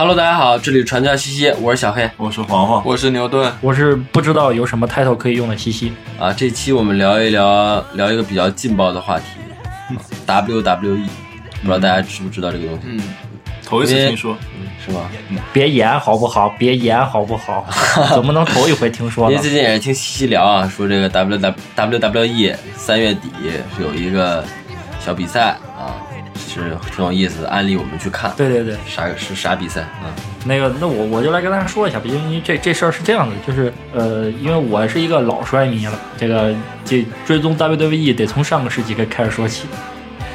Hello，大家好，这里传教西西，我是小黑我是黄黄，我是牛顿，我是不知道有什么 title 可以用的西西。啊。这期我们聊一聊聊一个比较劲爆的话题、啊 WWE，不知道大家知不知道这个东西，嗯，头一次听说，是吧？别演好不好？别演好不好？怎么能头一回听说呢因为？最近也是听西西聊啊，说这个 W W WWE 三月底是有一个小比赛啊，是挺有意思的，安利我们去看。对对对，啥是啥比赛啊？那个，那我我就来跟大家说一下吧，因为这这事儿是这样的，就是呃，因为我是一个老摔迷了，这个这追踪 WWE 得从上个世纪开开始说起。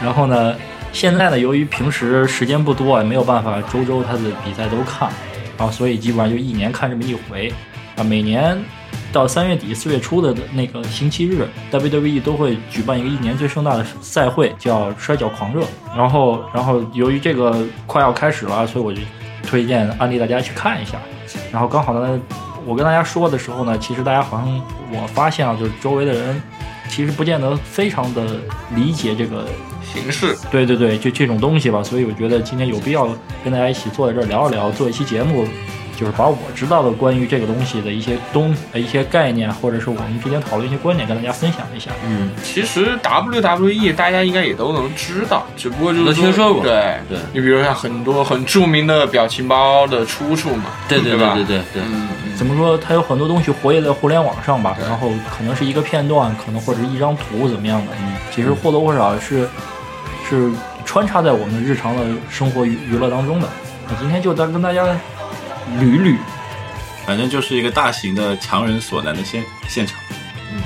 然后呢，现在呢，由于平时时间不多，也没有办法周周他的比赛都看，然后所以基本上就一年看这么一回啊。每年到三月底四月初的那个星期日，WWE 都会举办一个一年最盛大的赛会，叫摔跤狂热。然后，然后由于这个快要开始了，所以我就推荐安利大家去看一下。然后刚好呢，我跟大家说的时候呢，其实大家好像我发现啊，就是周围的人其实不见得非常的理解这个形式，对对对，就这种东西吧，所以我觉得今天有必要跟大家一起坐在这儿聊一聊，做一期节目，就是把我知道的关于这个东西的一些东呃一些概念，或者是我们之间讨论一些观点，跟大家分享一下。嗯，其实 WWE 大家应该也都能知道，只不过就是都听说过对对你比如像很多很著名的表情包的出处嘛，对对吧？对对对对，嗯，嗯怎么说？它有很多东西活跃在互联网上吧，然后可能是一个片段，可能或者是一张图怎么样的，嗯，其实或多或少是是穿插在我们日常的生活娱娱乐当中的。那今天就再跟大家捋捋，反正就是一个大型的强人所难的现现场，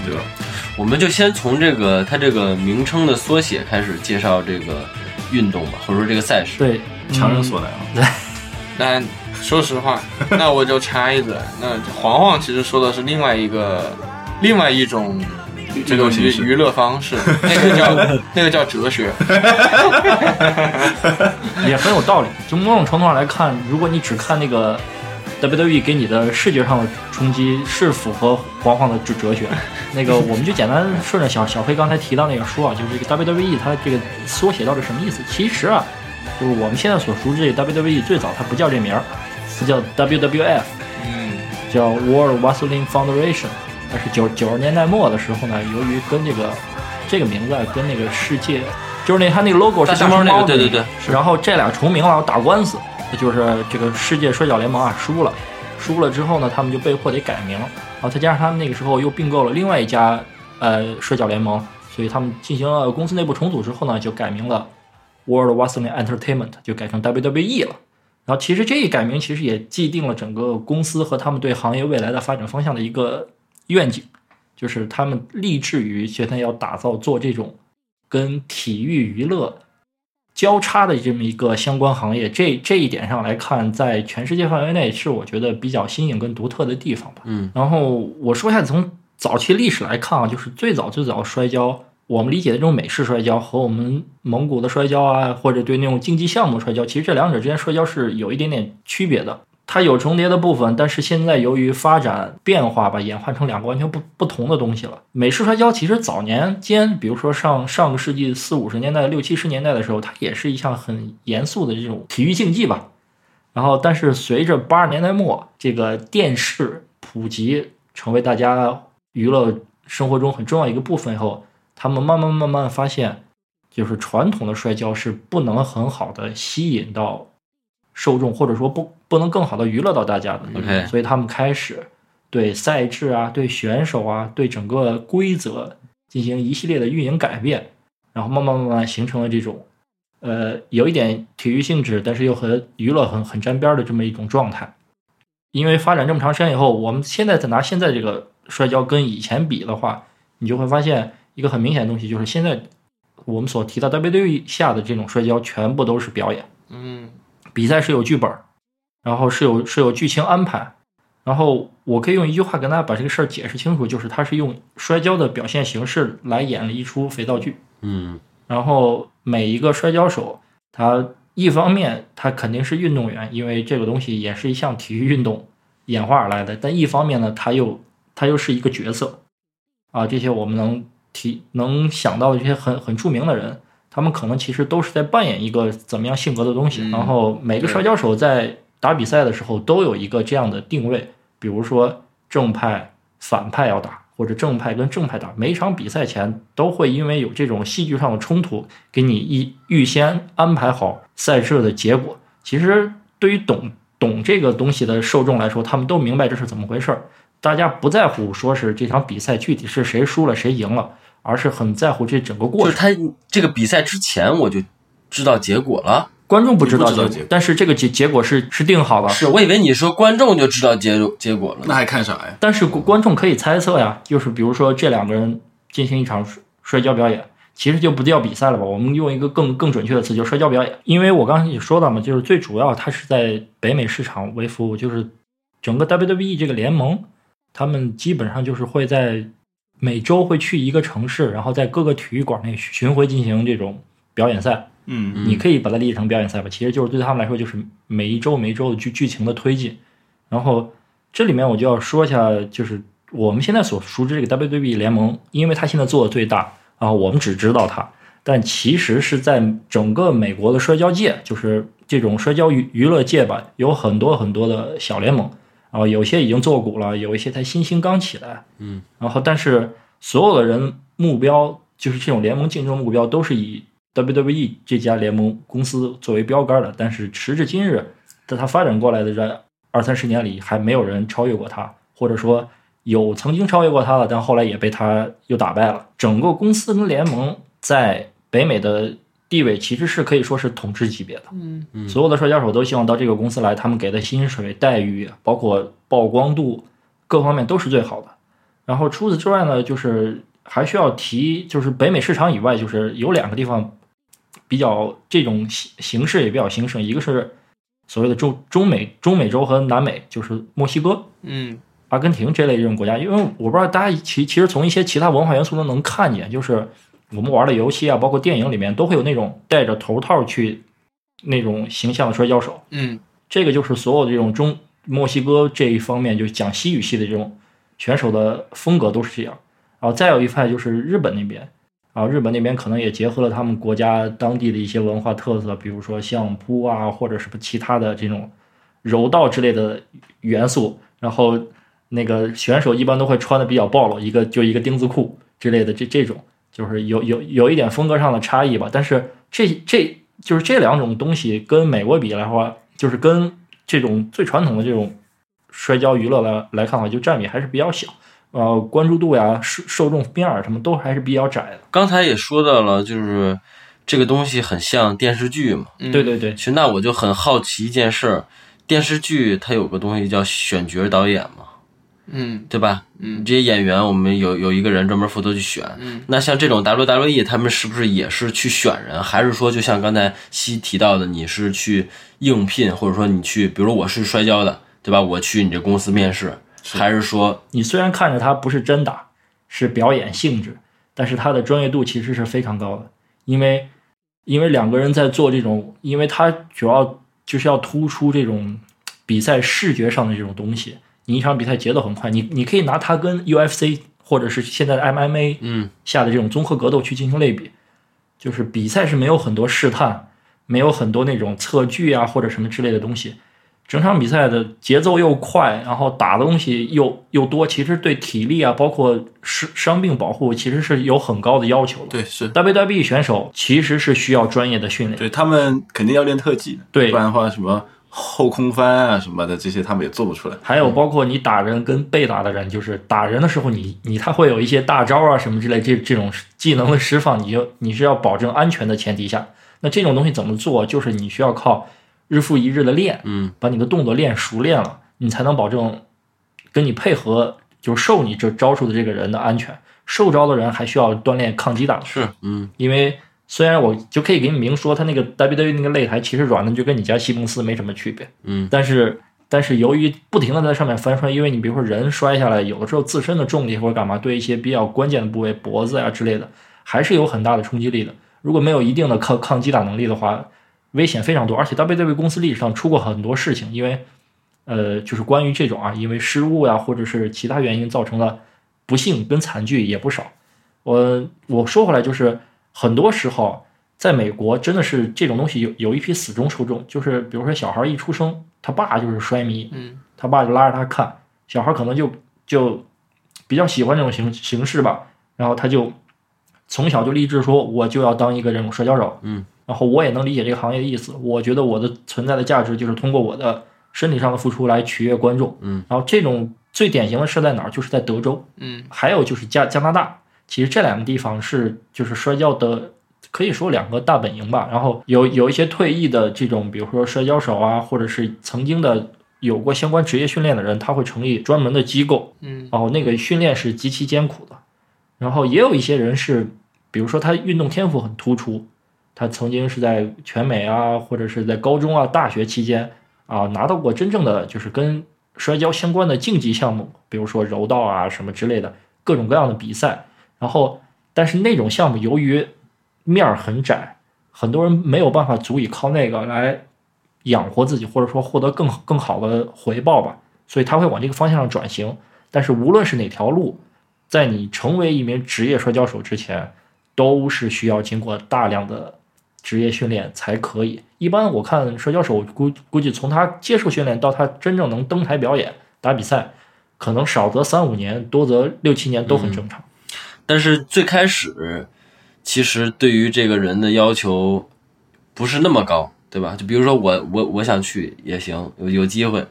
对吧？我们就先从这个它这个名称的缩写开始介绍这个运动吧，或者说这个赛事。对，强人所难啊！那说实话，那我就插一嘴，那黄黄其实说的是另外一个，另外一种这个运动形式娱娱乐方式，那个叫 那个叫哲学，也很有道理。从某种程度上来看，如果你只看那个 WWE 给你的视觉上的冲击是符合黄黄的哲哲学，那个我们就简单顺着小小黑刚才提到那个说啊，就是这个 WWE 它这个缩写到底什么意思？其实啊，就是我们现在所熟知的 WWE 最早它不叫这名儿，它叫 WWF，嗯，叫 World Wrestling Federation。但是九九十年代末的时候呢，由于跟这个这个名字啊跟那个世界，就是那他那个 logo 是大熊猫那个对对对然后这俩重名了，要打官司，就是这个世界摔跤联盟啊输了，输了之后呢，他们就被迫得改名，然后再加上他们那个时候又并购了另外一家呃摔跤联盟，所以他们进行了公司内部重组之后呢，就改名了 World Wrestling Entertainment，就改成 WWE 了。然后其实这一改名其实也既定了整个公司和他们对行业未来的发展方向的一个愿景，就是他们立志于现在要打造做这种跟体育娱乐交叉的这么一个相关行业。这这一点上来看，在全世界范围内是我觉得比较新颖跟独特的地方吧。嗯，然后我说一下从早期历史来看啊，就是最早最早摔跤，我们理解的这种美式摔跤和我们蒙古的摔跤啊，或者对那种竞技项目摔跤，其实这两者之间摔跤是有一点点区别的。它有重叠的部分，但是现在由于发展变化吧，演化成两个完全不不同的东西了。美式摔跤其实早年间，比如说上上个世纪四五十年代、六七十年代的时候，它也是一项很严肃的这种体育竞技吧。然后，但是随着八十年代末这个电视普及，成为大家娱乐生活中很重要一个部分以后，他们慢慢慢慢发现，就是传统的摔跤是不能很好的吸引到受众，或者说不不能更好的娱乐到大家的。OK 所以他们开始对赛制啊、对选手啊、对整个规则进行一系列的运营改变，然后慢慢慢慢形成了这种，呃，有一点体育性质，但是又和娱乐很很沾边儿的这么一种状态。因为发展这么长时间以后，我们现在再拿现在这个摔跤跟以前比的话，你就会发现一个很明显的东西，就是现在我们所提到 WWE 下的这种摔跤，全部都是表演。嗯，比赛是有剧本，然后是有是有剧情安排，然后我可以用一句话跟大家把这个事儿解释清楚，就是他是用摔跤的表现形式来演了一出肥皂剧。嗯然后每一个摔跤手，他一方面他肯定是运动员，因为这个东西也是一项体育运动演化而来的，但一方面呢，他又他又是一个角色啊，这些我们能提能想到的这些很很著名的人，他们可能其实都是在扮演一个怎么样性格的东西。嗯然后每个摔跤手在打比赛的时候都有一个这样的定位，比如说正派、反派要打，或者正派跟正派打，每一场比赛前都会因为有这种戏剧上的冲突，给你一预先安排好赛事的结果。其实对于懂懂这个东西的受众来说，他们都明白这是怎么回事儿。大家不在乎说是这场比赛具体是谁输了谁赢了，而是很在乎这整个过程就是。他这个比赛之前我就知道结果了。观众不知道结果但是这个结结果是是定好了。是我以为你说观众就知道结结果了那。还看啥呀？但是观观众可以猜测呀，就是比如说这两个人进行一场摔摔跤表演，其实就不叫比赛了吧？我们用一个更更准确的词，就摔跤表演。因为我刚才也说到嘛，就是最主要它是在北美市场为服务，就是整个 WWE 这个联盟，他们基本上就是会在每周会去一个城市，然后在各个体育馆内巡回进行这种表演赛。嗯，你可以把它理解成表演赛吧，其实就是对他们来说，就是每一周每一周的剧剧情的推进。然后这里面我就要说一下，就是我们现在所熟知这个 WWE 联盟，因为它现在做的最大啊，我们只知道它，但其实是在整个美国的摔跤界，就是这种摔跤娱娱乐界吧，有很多很多的小联盟啊，有些已经做股了，有一些才新兴刚起来，嗯，然后但是所有的人目标就是这种联盟竞争目标都是以 WWE 这家联盟公司作为标杆的，但是时至今日，在它发展过来的这二三十年里，还没有人超越过它，或者说有曾经超越过它了，但后来也被它又打败了。整个公司跟联盟在北美的地位其实是可以说是统治级别的。嗯所有的摔跤手都希望到这个公司来，他们给的薪水待遇，包括曝光度，各方面都是最好的。然后除此之外呢，就是还需要提，就是北美市场以外，就是有两个地方比较这种形形式也比较兴盛，一个是所谓的中中美中美洲和南美，就是墨西哥、嗯阿根廷这类这种国家，因为我不知道大家其其实从一些其他文化元素中能看见，就是我们玩的游戏啊，包括电影里面都会有那种戴着头套去那种形象的摔跤手。嗯这个就是所有这种中墨西哥这一方面，就是讲西语系的这种选手的风格都是这样。然后再有一派就是日本那边，啊日本那边可能也结合了他们国家当地的一些文化特色，比如说相扑啊，或者什么其他的这种柔道之类的元素。然后那个选手一般都会穿的比较暴露，一个就一个丁字裤之类的，这这种就是有有有一点风格上的差异吧。但是这这就是这两种东西跟美国比来的话，就是跟这种最传统的这种摔跤娱乐来来看的话，就占比还是比较小。呃，关注度呀、受受众面儿什么都还是比较窄的。刚才也说到了，就是这个东西很像电视剧嘛。嗯，对对对，其实那我就很好奇一件事儿，电视剧它有个东西叫选角导演嘛，嗯对吧？嗯这些演员我们有有一个人专门负责去选。嗯那像这种 WWE 他们是不是也是去选人，还是说就像刚才西提到的，你是去应聘，或者说你去，比如我是摔跤的，对吧？我去你这公司面试，还是说你虽然看着他不是真打，是表演性质，但是他的专业度其实是非常高的，因为因为两个人在做这种，因为他主要就是要突出这种比赛视觉上的这种东西。你一场比赛节奏很快，你你可以拿它跟 UFC 或者是现在的 MMA 嗯下的这种综合格斗去进行类比，就是比赛是没有很多试探，没有很多那种测距啊或者什么之类的东西。整场比赛的节奏又快，然后打的东西又又多，其实对体力啊，包括伤伤病保护，其实是有很高的要求的。对，是 WWE 选手其实是需要专业的训练，对他们肯定要练特技的，对不然的话什么后空翻啊什么的这些他们也做不出来。还有包括你打人跟被打的人，就是打人的时候你，你他会有一些大招啊什么之类这这种技能的释放，你就你是要保证安全的前提下，那这种东西怎么做？就是你需要靠日复一日的练，嗯把你的动作练熟练了，你才能保证跟你配合，就是受你这招数的这个人的安全。受招的人还需要锻炼抗击打，是嗯因为虽然我就可以给你明说，他那个 WWE 那个擂台其实软的就跟你家西蒙斯没什么区别，嗯但是但是由于不停的在上面翻摔，因为你比如说人摔下来，有的时候自身的重力或者干嘛，对一些比较关键的部位，脖子呀、之类的，还是有很大的冲击力的。如果没有一定的抗抗击打能力的话，危险非常多。而且 WWE 公司历史上出过很多事情，因为呃，就是关于这种啊，因为失误呀，或者是其他原因造成的不幸跟惨剧也不少。我我说回来，就是很多时候在美国真的是这种东西有有一批死忠受众，就是比如说小孩一出生，他爸就是摔迷，嗯，他爸就拉着他看，小孩可能就就比较喜欢这种形形式吧，然后他就从小就立志说我就要当一个这种摔跤手，嗯，然后我也能理解这个行业的意思，我觉得我的存在的价值就是通过我的身体上的付出来取悦观众，嗯，然后这种最典型的是在哪儿？就是在德州，嗯，还有就是加加拿大，其实这两个地方是就是摔跤的，可以说两个大本营吧。然后有有一些退役的这种，比如说摔跤手啊，或者是曾经的有过相关职业训练的人，他会成立专门的机构，嗯，然后那个训练是极其艰苦的。然后也有一些人是，比如说他运动天赋很突出，他曾经是在全美啊，或者是在高中啊、大学期间啊拿到过真正的就是跟摔跤相关的竞技项目，比如说柔道啊什么之类的各种各样的比赛。然后，但是那种项目由于面儿很窄，很多人没有办法足以靠那个来养活自己，或者说获得更更好的回报吧，所以他会往这个方向上转型。但是无论是哪条路，在你成为一名职业摔跤手之前，都是需要经过大量的职业训练才可以。一般我看摔跤手估估计从他接受训练到他真正能登台表演打比赛，可能少则三五年，多则六七年都很正常。但是最开始，其实对于这个人的要求不是那么高，对吧？就比如说我我我想去也行，有有机会，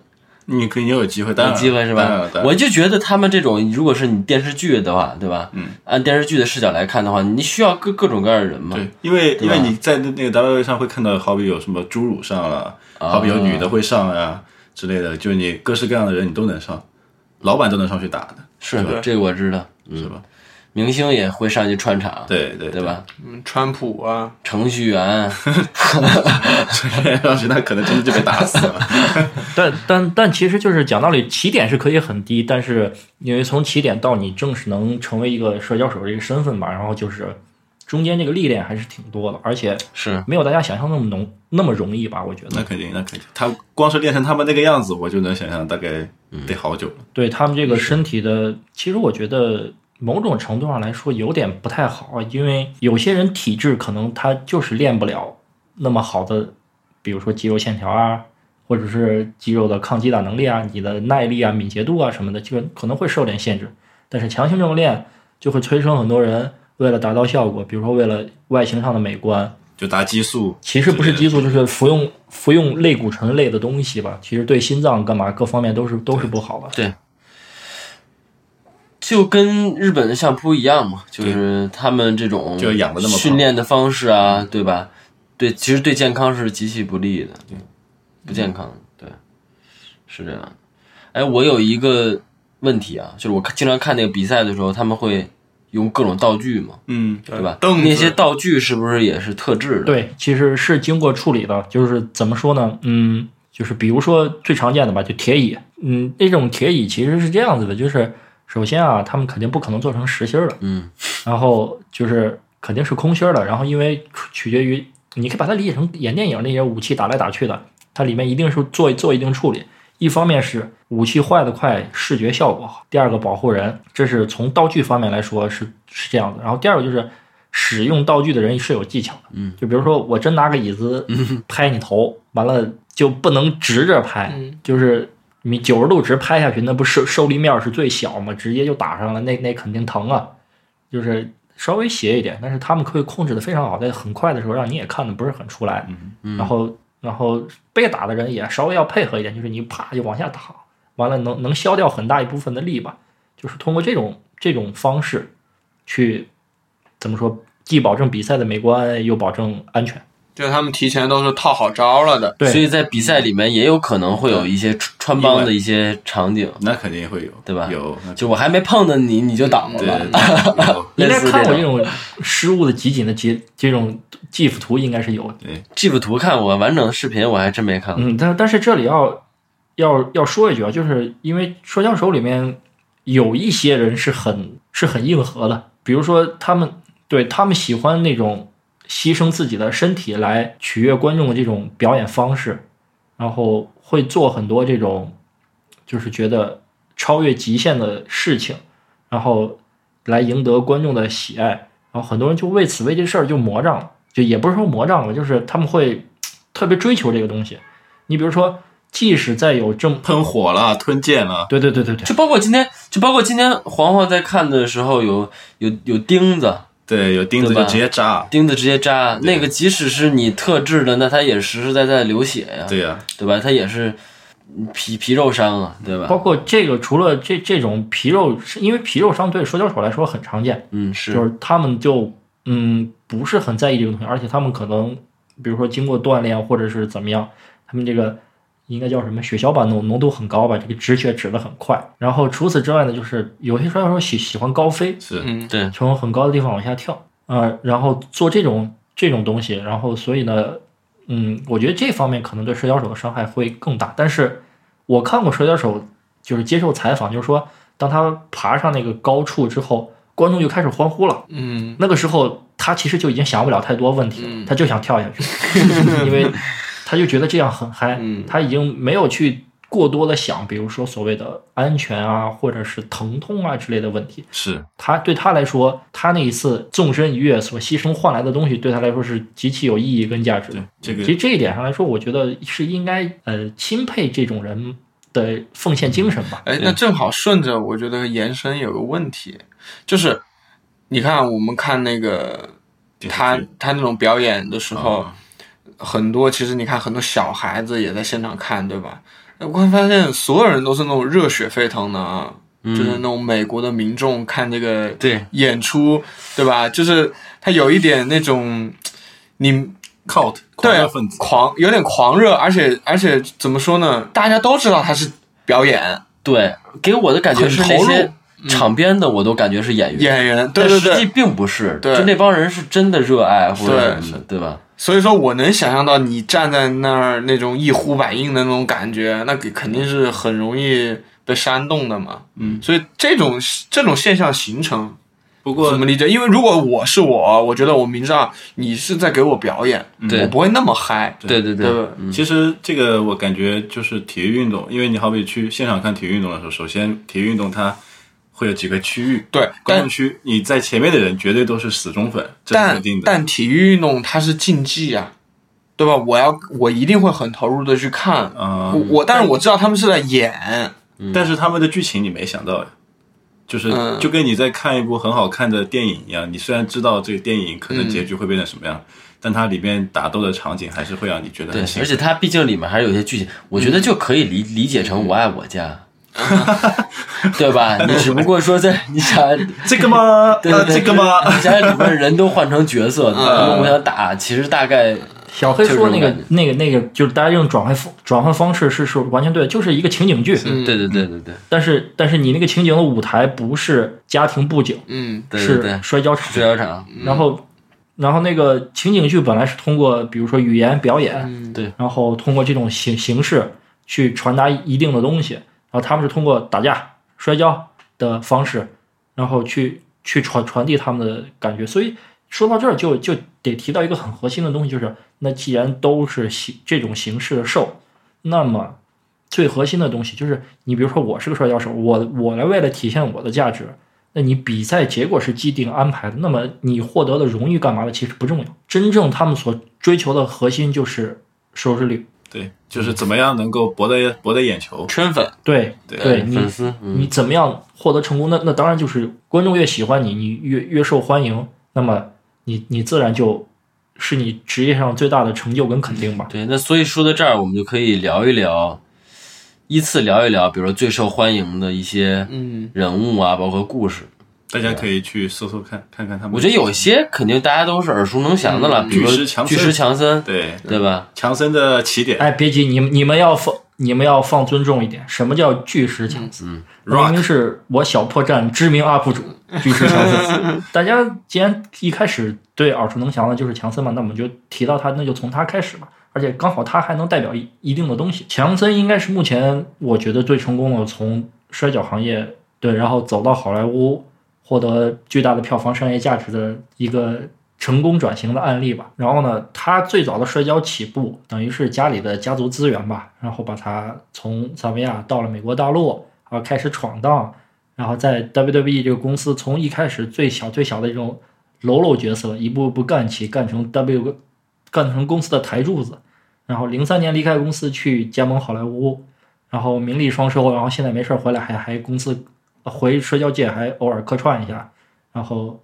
你可以要有机会，当有机会是吧我就觉得他们这种，如果是你电视剧的话，对吧？嗯，按电视剧的视角来看的话，你需要各各种各样的人嘛。对，因为因为你在那那个 WWE 上会看到，好比有什么侏儒上了，啊好比有女的会上啊之类的，就是你各式各样的人你都能上，老板都能上去打的，是对这个我知道，嗯是吧？明星也会上去串场，对对对？吧？嗯，川普啊，程序员，上去那可能真的就被打死了。但但但其实就是讲道理，起点是可以很低，但是因为从起点到你正式能成为一个摔跤手这个身份吧，然后就是中间这个历练还是挺多的，而且是没有大家想象那么浓那么容易吧？我觉得，那肯定，那肯定，他光是练成他们那个样子，我就能想象大概得好久了。对他们这个身体的，其实我觉得某种程度上来说有点不太好，因为有些人体质可能他就是练不了那么好的，比如说肌肉线条啊，或者是肌肉的抗击打能力啊，你的耐力啊、敏捷度啊什么的，这个可能会受点限制。但是强行这么练，就会催生很多人为了达到效果，比如说为了外形上的美观，就打激素，其实不是激素，就是服用服用类固醇类的东西吧。其实对心脏干嘛各方面都是都是不好的。就跟日本的相扑一样嘛，就是他们这种就养得那么训练的方式啊，对吧？对，其实对健康是极其不利的，对不健康，对，是这样。哎，我有一个问题啊，就是我经常看那个比赛的时候，他们会用各种道具嘛，嗯，对吧？凳那些道具是不是也是特制的？，对，其实是经过处理的，就是怎么说呢？嗯，就是比如说最常见的吧，就铁椅。嗯，那种铁椅其实是这样子的，就是首先啊，他们肯定不可能做成实心儿的，嗯，然后就是肯定是空心儿的，然后因为取决于，你可以把它理解成演电影那些武器打来打去的，它里面一定是做做一定处理。一方面是武器坏的快，视觉效果好；第二个保护人，这是从道具方面来说是是这样的。然后第二个就是使用道具的人是有技巧的，嗯，就比如说我真拿个椅子拍你头，完了就不能直着拍，嗯就是你九十度直拍下去，那不受受力面是最小嘛，直接就打上了，那那肯定疼啊。就是稍微斜一点，但是他们可以控制的非常好，在很快的时候让你也看的不是很出来。嗯然后然后被打的人也稍微要配合一点，就是你啪就往下打，完了能能消掉很大一部分的力吧。就是通过这种这种方式去怎么说，既保证比赛的美观，又保证安全。就他们提前都是套好招了的。对。所以在比赛里面也有可能会有一些穿穿帮的一些场景，那肯定会有，对吧？有，就我还没碰到你，你就挡了对吧？对。应该看过这种失误的集锦的截这种 GIF 图，应该是有的。GIF 图看过，完整的视频我还真没看过。嗯，但但是这里要要要说一句啊，就是因为摔跤手里面有一些人是很是很硬核的，比如说他们对他们喜欢那种牺牲自己的身体来取悦观众的这种表演方式，然后会做很多这种就是觉得超越极限的事情，然后来赢得观众的喜爱，然后很多人就为此为这事儿就魔障了，就也不是说魔障了，就是他们会特别追求这个东西。你比如说，即使再有这么，喷火了，吞剑了，对对对对对，就包括今天，就包括今天黄黄在看的时候有有有钉子，对，有钉子就直接扎，钉子直接扎，那个即使是你特制的，那它也实实在在流血呀，对呀、对吧？它也是皮皮肉伤啊，对吧？包括这个除了这这种皮肉，是因为皮肉伤对摔跤手来说很常见，嗯，是。就是是他们就嗯不是很在意这个东西，而且他们可能比如说经过锻炼或者是怎么样，他们这个应该叫什么血小板浓浓度很高吧，这个止血止得很快。然后除此之外呢，就是有些摔跤手喜喜欢高飞，是，嗯，对，从很高的地方往下跳，呃，然后做这种这种东西，然后所以呢，嗯，我觉得这方面可能对摔跤手的伤害会更大。但是我看过摔跤手就是接受采访，就是说当他爬上那个高处之后，观众就开始欢呼了。嗯，那个时候他其实就已经想不了太多问题了，嗯他就想跳下去，因为他就觉得这样很嗨，嗯他已经没有去过多的想，比如说所谓的安全啊，或者是疼痛啊之类的问题。是，他对他来说，他那一次纵身一跃所牺牲换来的东西，对他来说是极其有意义跟价值的。这个其实这一点上来说，我觉得是应该呃钦佩这种人的奉献精神吧。哎，那正好顺着，我觉得延伸有个问题，就是你看我们看那个他他那种表演的时候，啊很多其实你看很多小孩子也在现场看，对吧？我会发现所有人都是那种热血沸腾的啊，就是那种美国的民众看这个对演出，对吧？就是他有一点那种你 cult 狂对热分子，狂有点狂热，而且而且怎么说呢？大家都知道他是表演对，给我的感觉是很投入那些场边的，我都感觉是演员，演员，对对对，但实际并不是，对就那帮人是真的热爱或者对什么的，对吧？所以说我能想象到你站在那儿那种一呼百应的那种感觉，那给肯定是很容易被煽动的嘛。嗯，所以这种这种现象形成不过怎么理解？因为如果我是我，我觉得我明知道你是在给我表演，对我不会那么嗨。对对对其实这个我感觉就是体育运动，因为你好比去现场看体育运动的时候，首先体育运动它会有几个区域，对，但观众区你在前面的人绝对都是死忠粉，这是肯定的。但体育运动它是竞技啊，对吧？我要我一定会很投入的去看。嗯，我我但是我知道他们是在演，但是他们的剧情你没想到呀，就是嗯就跟你在看一部很好看的电影一样，你虽然知道这个电影可能结局会变成什么样，但它里面打斗的场景还是会让你觉得对很，兴奋。而且它毕竟里面还是有些剧情，我觉得就可以理理解成《我爱我家》，对吧？你只不过说在你想这个吗？呃，对对对这个吗？你想里面人都换成角色，他们互相打，其实大概小黑说那个那个那个，就是大家用转换方转换方式是是完全对的，就是一个情景剧。嗯对对对对对但是但是你那个情景的舞台不是家庭布景，嗯是对对对，摔跤场。摔跤场，然后然后那个情景剧本来是通过比如说语言表演，嗯对然后通过这种形形式去传达一定的东西，然他们是通过打架、摔跤的方式，然后去去传传递他们的感觉。所以说到这儿就就得提到一个很核心的东西，就是那既然都是形这种形式的 show，那么最核心的东西就是你比如说我是个摔跤手，我我来为了体现我的价值。那你比赛结果是既定安排的，那么你获得的荣誉干嘛的其实不重要，真正他们所追求的核心就是收视率。对，就是怎么样能够博得博得眼球。圈粉，对对对，你粉丝，嗯你怎么样获得成功？那那当然就是观众越喜欢你，你越越受欢迎，那么你你自然就是你职业上最大的成就跟肯定吧。对，那所以说到这儿，我们就可以聊一聊，依次聊一聊，比如说最受欢迎的一些嗯人物啊，包括故事。大家可以去搜搜看，看看他们。我觉得有些肯定大家都是耳熟能详的了，嗯比如说巨石强森巨石强森，对对吧？强森的起点哎，别急，你们你们要放你们要放尊重一点。什么叫巨石强森？那明明是我小破站知名 UP 主 巨石强森。大家既然一开始对耳熟能详的就是强森嘛，那我们就提到他，那就从他开始吧。而且刚好他还能代表一一定的东西。强森应该是目前我觉得最成功的从摔跤行业对，然后走到好莱坞，获得巨大的票房商业价值的一个成功转型的案例吧。然后呢，他最早的摔跤起步，等于是家里的家族资源吧，然后把他从萨维亚到了美国大陆，然后开始闯荡，然后在 WWE 这个公司从一开始最小最小的这种喽啰角色，一步步干起，干成 W 干成公司的台柱子，然后零三年离开公司去加盟好莱坞，然后名利双收，然后现在没事回来还还公司回社交界还偶尔客串一下，然后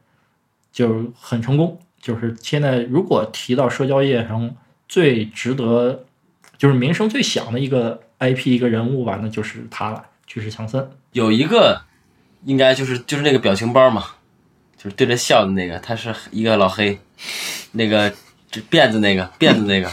就很成功。就是现在如果提到社交业上最值得，就是名声最响的一个 IP 一个人物吧，那就是他了，巨石强森。有一个应该就是就是那个表情包嘛，就是对着笑的那个，他是一个老黑，那个这辫子那个辫子那个，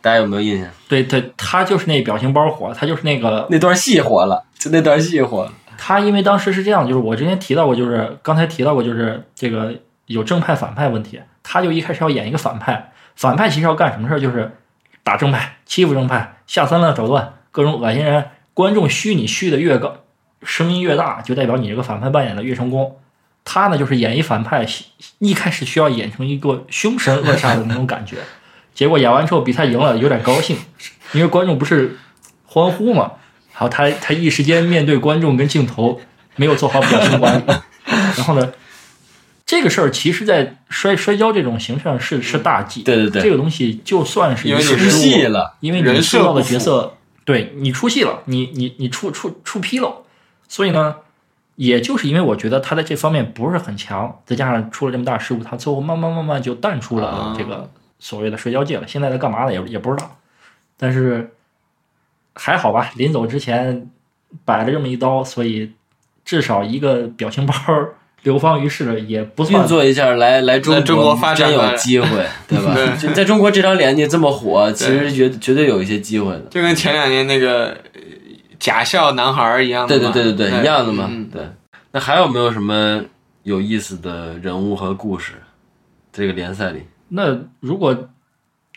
大家有没有印象？对对，他就是那表情包火，他就是那个那段戏火了，就那段戏火了。他因为当时是这样，就是我之前提到过，就是刚才提到过，就是这个有正派反派问题，他就一开始要演一个反派，反派其实要干什么事儿，就是打正派，欺负正派，下三滥手段，各种恶心人，观众虚你虚的越高，声音越大，就代表你这个反派扮演的越成功。他呢，就是演一反派，一开始需要演成一个凶神恶煞的那种感觉，结果演完之后比赛赢了，有点高兴，因为观众不是欢呼嘛。然后他他一时间面对观众跟镜头没有做好表情管理，然后呢，这个事儿其实，在摔摔跤这种形式上是是大忌。对对对，这个东西就算是因为你出戏了，因为你塑造的角色，对你出戏了，你你你出出出纰漏，所以呢，也就是因为我觉得他在这方面不是很强，再加上出了这么大失误，他最后慢慢慢慢就淡出了这个所谓的摔跤界了。现在在干嘛呢？也也不知道，但是。还好吧，临走之前摆了这么一刀，所以至少一个表情包流芳于世也不算。运作一下来来中国发展有机会，对吧？在中国这张脸你这么火，其实绝绝对有一些机会的。就跟前两年那个假笑男孩一样的，对对对对对，一样的嘛。嗯对，那还有没有什么有意思的人物和故事？这个联赛里，那如果。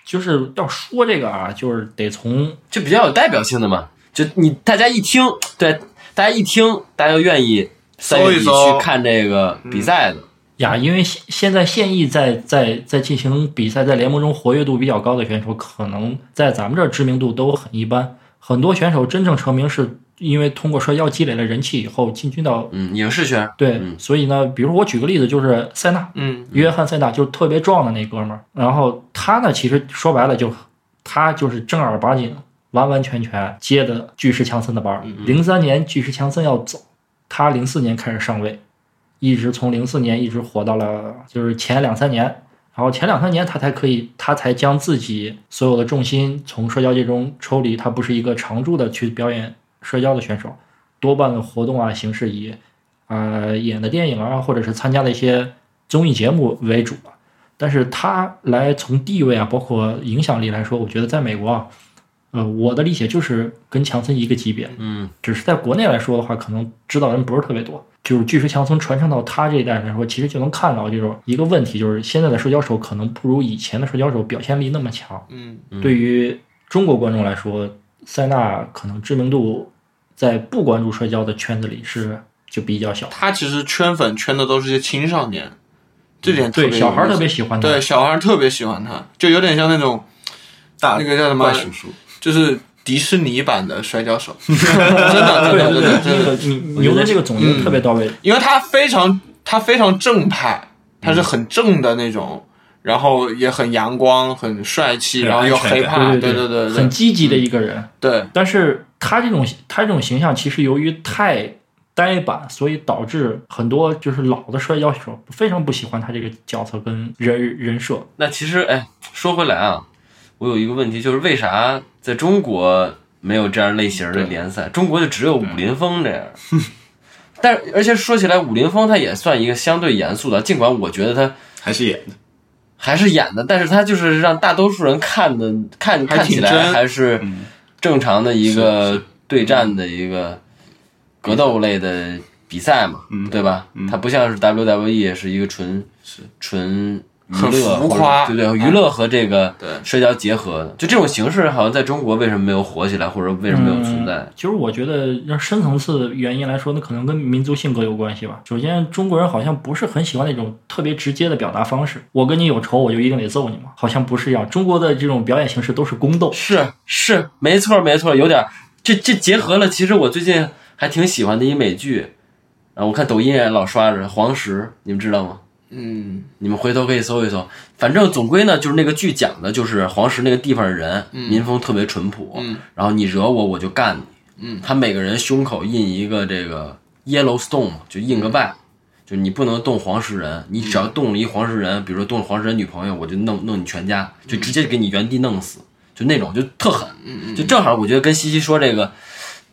就是要说这个啊，就是得从就比较有代表性的嘛，就你大家一听，对，大家一听，大家就愿意三月底去看这个比赛的呀。因为现现在现役在在在进行比赛，在联盟中活跃度比较高的选手，可能在咱们这儿知名度都很一般。很多选手真正成名是。因为通过摔跤积累了人气以后，进军到嗯影视圈，对，所以呢，比如我举个例子，就是塞纳，嗯，约翰塞纳，就是特别壮的那哥们儿。然后他呢，其实说白了，就他就是正儿八经、完完全全接的巨石强森的班儿。零三年巨石强森要走，他零四年开始上位，一直从零四年一直火到了就是前两三年。然后前两三年他才可以，他才将自己所有的重心从摔跤界中抽离，他不是一个常驻的去表演。摔跤的选手，多半的活动啊形式以，呃演的电影啊或者是参加的一些综艺节目为主但是他来从地位啊包括影响力来说，我觉得在美国啊，呃我的理解就是跟强森一个级别。嗯，只是在国内来说的话，可能知道人不是特别多。就是巨石强森传承到他这一代来说，其实就能看到这种一个问题，就是现在的摔跤手可能不如以前的摔跤手表现力那么强。嗯，对于中国观众来说，塞纳可能知名度。在不关注摔跤的圈子里是就比较小，他其实圈粉圈的都是些青少年，这点对小孩特别喜欢他，对小孩特别喜欢他，就有点像那种大那个叫什么叔叔，就是迪士尼版的摔跤手，真的对对对，这个你牛的这个总结特别到位，因为他非常他非常正派，他是很正的那种。然后也很阳光，很帅气，然后又黑怕，对对对对，很积极的一个人。对，但是他这种他这种形象，其实由于太呆板，所以导致很多就是老的摔跤手非常不喜欢他这个角色跟人人设。那其实，哎，说回来啊，我有一个问题，就是为啥在中国没有这样类型的联赛？中国就只有武林风这样。但而且说起来，武林风它也算一个相对严肃的，尽管我觉得它还是演的。还是演的，但是它就是让大多数人看的看看起来还是正常的一个对战的一个格斗类的比赛嘛，对吧？它不像是 WWE 是一个纯纯。娱乐浮夸，对对，娱乐和这个对社交结合的，就这种形式，好像在中国为什么没有火起来，或者为什么没有存在？其实我觉得，让深层次原因来说，那可能跟民族性格有关系吧。首先，中国人好像不是很喜欢那种特别直接的表达方式。我跟你有仇，我就一定得揍你嘛，好像不是一样。中国的这种表演形式都是宫斗，是是，没错没错，有点这这结合了。其实我最近还挺喜欢的一美剧，啊，我看抖音也老刷着《黄石》，你们知道吗？嗯你们回头可以搜一搜。反正总归呢，就是那个剧讲的就是黄石那个地方的人，民风特别淳朴，嗯然后你惹我我就干你。嗯，他每个人胸口印一个这个 Yellowstone，就印个 Y，、就你不能动黄石人，你只要动了一黄石人，比如说动了黄石人女朋友，我就弄弄你全家，就直接给你原地弄死，就那种就特狠。嗯就正好我觉得跟西西说这个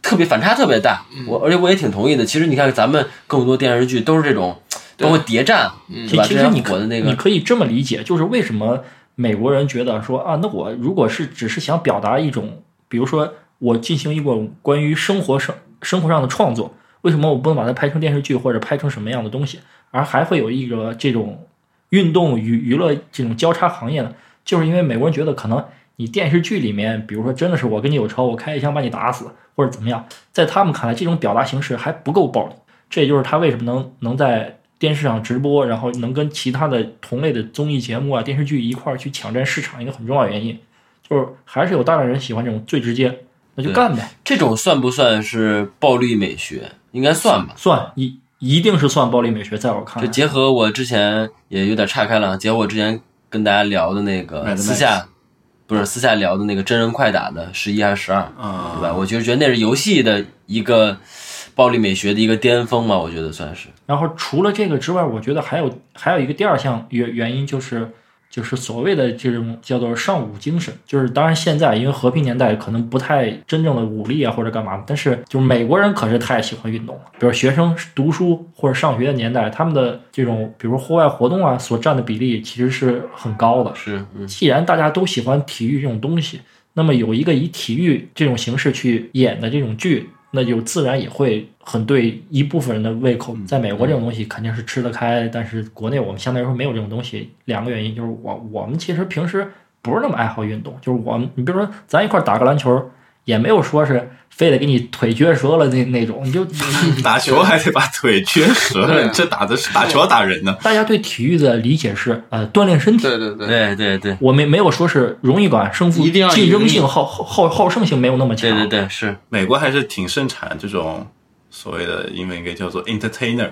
特别反差特别大，嗯我而且我也挺同意的。其实你看咱们更多电视剧都是这种，包括谍战，对吧？其其实你可火的那个，你可以这么理解，就是为什么美国人觉得说啊，那我如果是只是想表达一种，比如说我进行一种关于生活生生活上的创作，为什么我不能把它拍成电视剧或者拍成什么样的东西，而还会有一个这种运动与娱乐这种交叉行业呢？就是因为美国人觉得可能你电视剧里面，比如说真的是我跟你有仇，我开一枪把你打死或者怎么样，在他们看来这种表达形式还不够暴力，这也就是他为什么能能在电视上直播，然后能跟其他的同类的综艺节目啊、电视剧一块儿去抢占市场一个很重要原因，就是还是有大量人喜欢这种最直接，那就干呗，这种算不算是暴力美学？应该算吧。算一一定是算暴力美学，在我看就来，结合我之前也有点岔开了，结合我之前跟大家聊的那个私下，不是私下聊的那个真人快打的十一还是十二，啊，对吧？我就觉得那是游戏的一个暴力美学的一个巅峰嘛，我觉得算是。然后除了这个之外，我觉得还有还有一个第二项原原因就是就是所谓的这种叫做尚武精神，就是当然现在因为和平年代可能不太真正的武力啊或者干嘛，但是就是美国人可是太喜欢运动了，比如学生读书或者上学的年代，他们的这种比如户外活动啊所占的比例其实是很高的。是，嗯，既然大家都喜欢体育这种东西，那么有一个以体育这种形式去演的这种剧，那就自然也会很对一部分人的胃口。在美国，这种东西肯定是吃得开，但是国内我们相对来说没有这种东西。两个原因就是我我们其实平时不是那么爱好运动，就是我们你比如说咱一块儿打个篮球，也没有说是非得给你腿撅折了那那种，你就 打球还得把腿撅折了，这打的是打球打人呢。大家对体育的理解是呃锻炼身体。对对对，对对对我们没有说是荣誉感、胜负、一定要竞争性、好好好好胜性没有那么强。对对对，是美国还是挺盛产这种所谓的英文应该叫做 entertainer，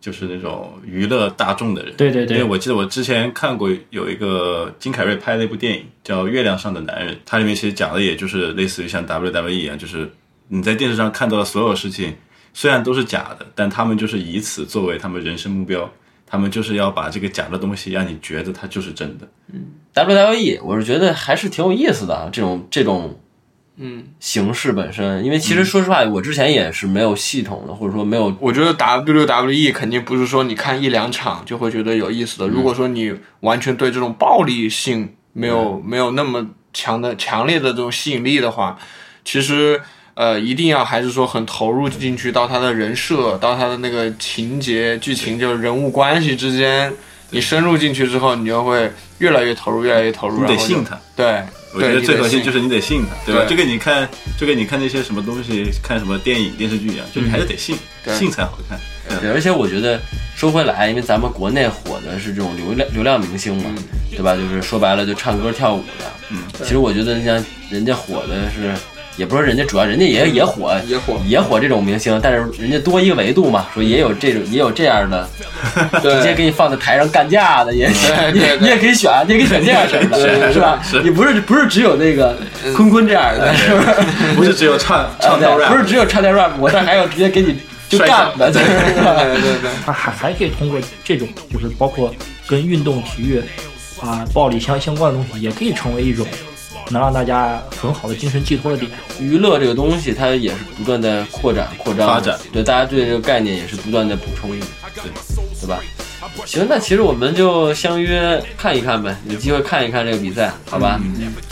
就是那种娱乐大众的人。对对对因为我记得我之前看过有一个金凯瑞拍的一部电影叫《月亮上的男人》，它里面其实讲的也就是类似于像 WWE 一样，就是你在电视上看到的所有事情，虽然都是假的，但他们就是以此作为他们人生目标。他们就是要把这个假的东西让你觉得它就是真的。嗯 WWE，我是觉得还是挺有意思的啊，这种这种嗯，形式本身，因为其实说实话，我之前也是没有系统的，或者说没有我觉得 WWE 肯定不是说你看一两场就会觉得有意思的。如果说你完全对这种暴力性没有、没有那么强的强烈的这种吸引力的话，其实呃一定要还是说很投入进去到他的人设，到他的那个情节、剧情，就是人物关系之间，你深入进去之后，你就会越来越投入，越来越投入，你然后就得信他。对，我觉得最核心就是是你得信他，对吧？对就跟你看，就跟你看那些什么东西，看什么电影、电视剧一样，就你还是得信，对信才好看。对，而且我觉得说回来，因为咱们国内火的是这种流量流量明星嘛，对吧？就是说白了就唱歌跳舞的。嗯，其实我觉得像人家火的是，也不是人家主要，人家也也火，也火也火这种明星，但是人家多一个维度嘛，说也有这种也有这样的，直接给你放在台上干架的，也对你你也可以选，你也可以选这样式的，是吧？你不是不是只有那个坤坤这样的，是不是？不是只有唱唱跳 rap，不是只有唱跳 rap，我这还有直接给你就干的，对吧？对对他。还还可以通过这种，就是包括跟运动、体育啊、暴力相相关的东西，也可以成为一种能让大家很好的精神寄托的点。娱乐这个东西，它也是不断在扩展、扩张、发展。对，大家对这个概念也是不断在补充，对对吧？行，那其实我们就相约看一看呗，有机会看一看这个比赛，好吧？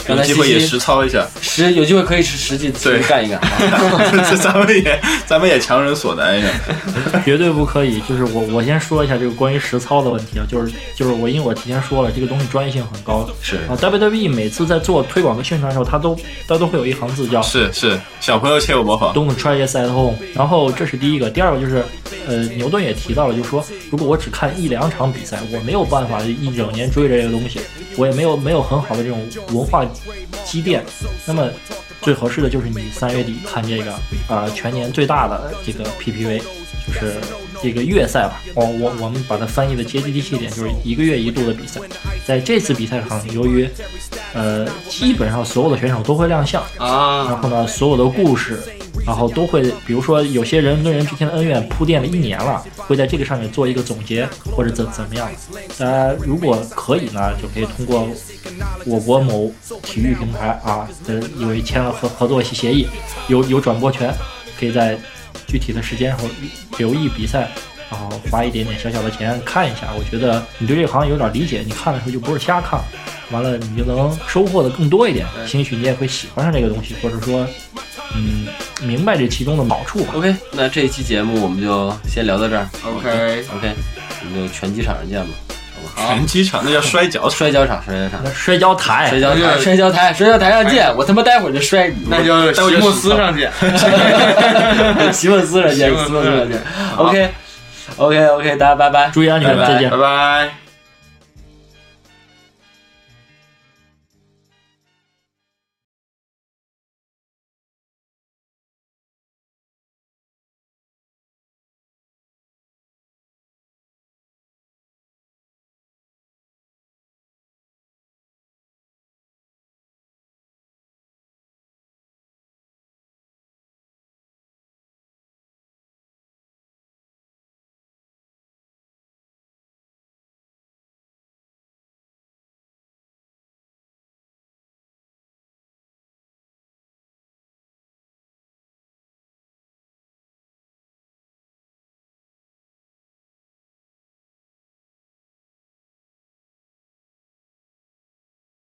刚才有机会也实操一下。实有机会可以实实际实对际干一干。咱们也咱们也强人所难呀。绝对不可以。就是我我先说一下这个关于实操的问题啊，就是就是我因为我提前说了，这个东西专业性很高。是啊，WWE 每次在做推广和宣传的时候，它都它都会有一行字叫是是，小朋友切勿模仿。Don't try this at home。然后这是第一个，第二个就是，呃，牛顿也提到了，就是说，如果我只看一两场比赛，我没有办法一整年追着这个东西，我也没有没有很好的这种文化积淀，那么最合适的就是你三月底看这个啊、全年最大的这个 PPV，就是这个月赛吧，我我我们把它翻译的接地气一点，就是一个月一度的比赛。在这次比赛上，由于呃基本上所有的选手都会亮相，啊，然后呢，所有的故事，然后都会，比如说有些人跟人之间的恩怨铺垫了一年了，会在这个上面做一个总结，或者怎怎么样。大家如果可以呢，就可以通过我国某体育平台啊，呃，因为签了合合作协议，有有转播权，可以在具体的时间后留意比赛。然后花一点点小小的钱看一下，我觉得你对这个行业有点理解，你看的时候就不是瞎看，完了你就能收获的更多一点，兴许你也会喜欢上这个东西，或者说，嗯，明白这其中的好处吧。OK，那这一期节目我们就先聊到这儿。OK OK，我们就拳击场上见吧。拳击场那叫摔跤。摔跤场，摔跤场，摔跤台，摔跤台，摔跤台，摔跤台上见。我他妈待会儿就摔你。那就席莫斯 上见。席莫斯上见，席莫斯上见。OK，OK，OK，大家拜拜，注意安全，再见拜。拜。